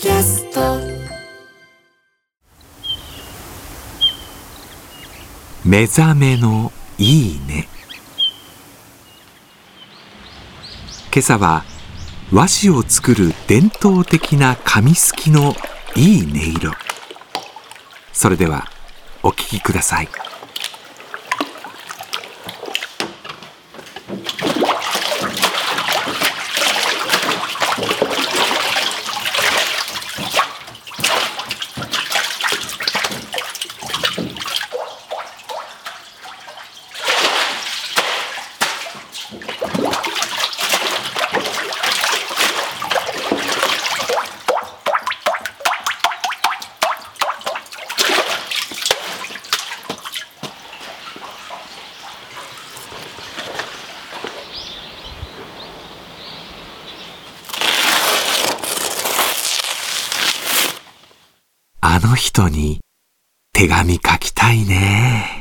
キャスト。目覚めのいいね。今朝は和紙を作る伝統的な紙すきのいい音色。それではお聴きください。あの人に手紙書きたいね。